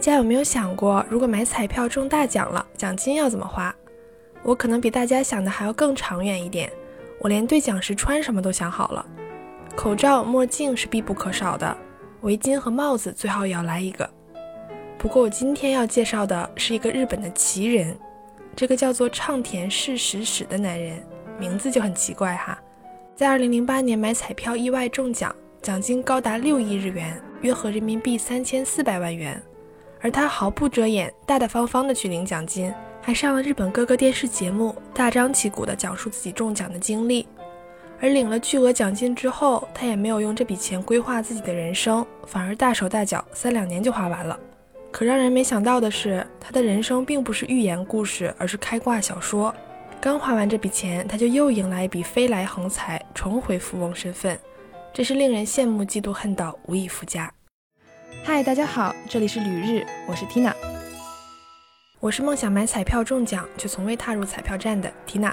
大家有没有想过，如果买彩票中大奖了，奖金要怎么花？我可能比大家想的还要更长远一点，我连兑奖时穿什么都想好了。口罩、墨镜是必不可少的，围巾和帽子最好也要来一个。不过我今天要介绍的是一个日本的奇人，这个叫做畅田世史史的男人，名字就很奇怪哈。在2008年买彩票意外中奖，奖金高达六亿日元，约合人民币三千四百万元。而他毫不遮掩、大大方方的去领奖金，还上了日本各个电视节目，大张旗鼓地讲述自己中奖的经历。而领了巨额奖金之后，他也没有用这笔钱规划自己的人生，反而大手大脚，三两年就花完了。可让人没想到的是，他的人生并不是寓言故事，而是开挂小说。刚花完这笔钱，他就又迎来一笔飞来横财，重回富翁身份，真是令人羡慕嫉妒恨到无以复加。嗨，大家好，这里是旅日，我是 Tina。我是梦想买彩票中奖却从未踏入彩票站的 Tina。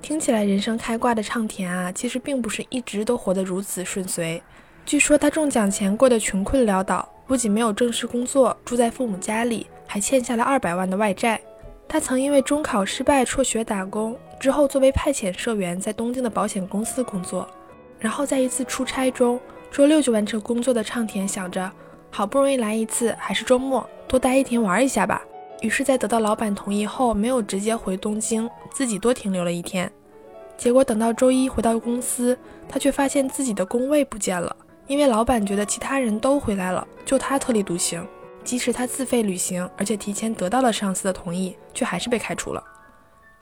听起来人生开挂的畅田啊，其实并不是一直都活得如此顺遂。据说他中奖前过得穷困潦倒，不仅没有正式工作，住在父母家里，还欠下了二百万的外债。他曾因为中考失败辍学打工，之后作为派遣社员在东京的保险公司工作，然后在一次出差中。周六就完成工作的畅田想着，好不容易来一次，还是周末，多待一天玩一下吧。于是，在得到老板同意后，没有直接回东京，自己多停留了一天。结果等到周一回到公司，他却发现自己的工位不见了，因为老板觉得其他人都回来了，就他特立独行。即使他自费旅行，而且提前得到了上司的同意，却还是被开除了。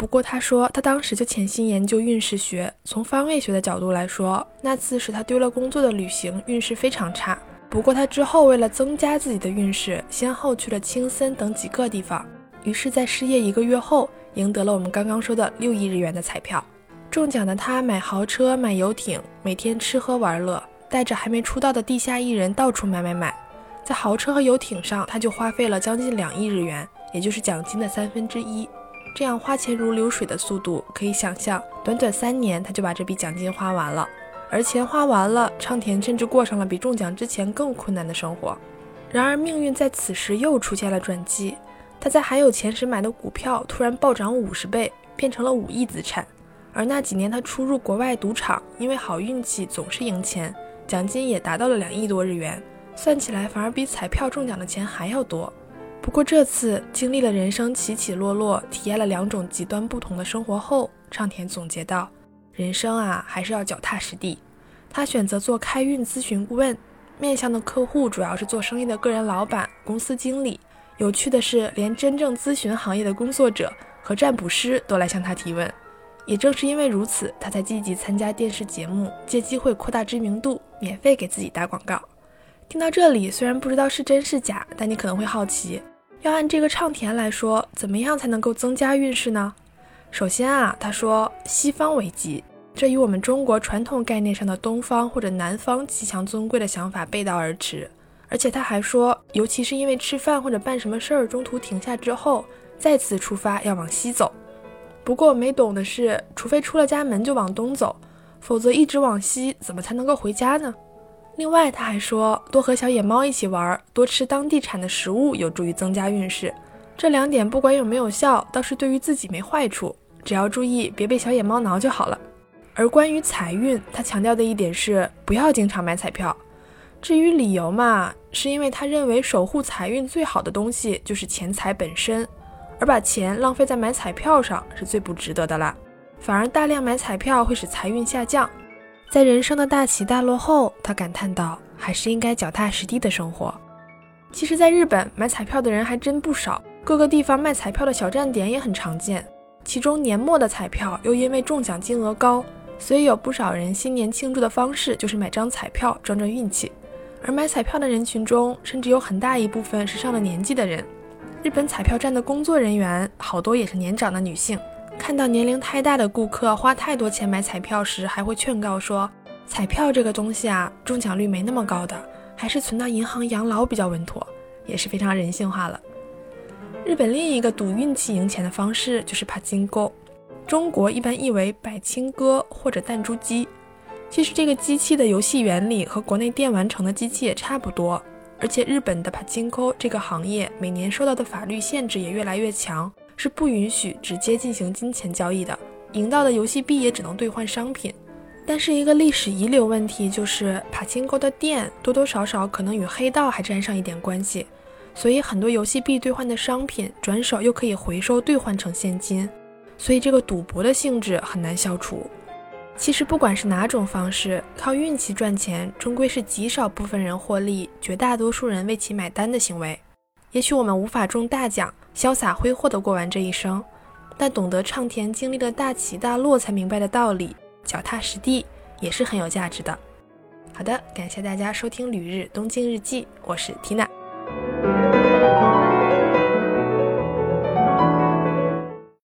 不过他说，他当时就潜心研究运势学。从方位学的角度来说，那次使他丢了工作的旅行运势非常差。不过他之后为了增加自己的运势，先后去了青森等几个地方。于是，在失业一个月后，赢得了我们刚刚说的六亿日元的彩票。中奖的他买豪车、买游艇，每天吃喝玩乐，带着还没出道的地下艺人到处买买买。在豪车和游艇上，他就花费了将近两亿日元，也就是奖金的三分之一。这样花钱如流水的速度，可以想象，短短三年他就把这笔奖金花完了。而钱花完了，昌田甚至过上了比中奖之前更困难的生活。然而命运在此时又出现了转机，他在还有钱时买的股票突然暴涨五十倍，变成了五亿资产。而那几年他出入国外赌场，因为好运气总是赢钱，奖金也达到了两亿多日元，算起来反而比彩票中奖的钱还要多。不过这次经历了人生起起落落，体验了两种极端不同的生活后，畅田总结道：“人生啊，还是要脚踏实地。”他选择做开运咨询顾问，面向的客户主要是做生意的个人老板、公司经理。有趣的是，连真正咨询行业的工作者和占卜师都来向他提问。也正是因为如此，他才积极参加电视节目，借机会扩大知名度，免费给自己打广告。听到这里，虽然不知道是真是假，但你可能会好奇。要按这个畅田来说，怎么样才能够增加运势呢？首先啊，他说西方为吉，这与我们中国传统概念上的东方或者南方吉祥尊贵的想法背道而驰。而且他还说，尤其是因为吃饭或者办什么事儿中途停下之后，再次出发要往西走。不过我没懂的是，除非出了家门就往东走，否则一直往西，怎么才能够回家呢？另外，他还说，多和小野猫一起玩，多吃当地产的食物，有助于增加运势。这两点不管有没有效，倒是对于自己没坏处，只要注意别被小野猫挠就好了。而关于财运，他强调的一点是，不要经常买彩票。至于理由嘛，是因为他认为守护财运最好的东西就是钱财本身，而把钱浪费在买彩票上是最不值得的啦。反而大量买彩票会使财运下降。在人生的大起大落后，他感叹道：“还是应该脚踏实地的生活。”其实，在日本买彩票的人还真不少，各个地方卖彩票的小站点也很常见。其中年末的彩票又因为中奖金额高，所以有不少人新年庆祝的方式就是买张彩票装装运气。而买彩票的人群中，甚至有很大一部分是上了年纪的人。日本彩票站的工作人员好多也是年长的女性。看到年龄太大的顾客花太多钱买彩票时，还会劝告说：“彩票这个东西啊，中奖率没那么高的，还是存到银行养老比较稳妥。”也是非常人性化了。日本另一个赌运气赢钱的方式就是帕金钩，中国一般译为百青哥或者弹珠机。其实这个机器的游戏原理和国内电玩城的机器也差不多，而且日本的帕金科这个行业每年受到的法律限制也越来越强，是不允许直接进行金钱交易的，赢到的游戏币也只能兑换商品。但是一个历史遗留问题就是，帕金科的店多多少少可能与黑道还沾上一点关系，所以很多游戏币兑换的商品转手又可以回收兑换成现金，所以这个赌博的性质很难消除。其实不管是哪种方式，靠运气赚钱终归是极少部分人获利，绝大多数人为其买单的行为。也许我们无法中大奖，潇洒挥霍地过完这一生，但懂得唱田经历了大起大落才明白的道理。脚踏实地也是很有价值的。好的，感谢大家收听《旅日东京日记》，我是缇娜。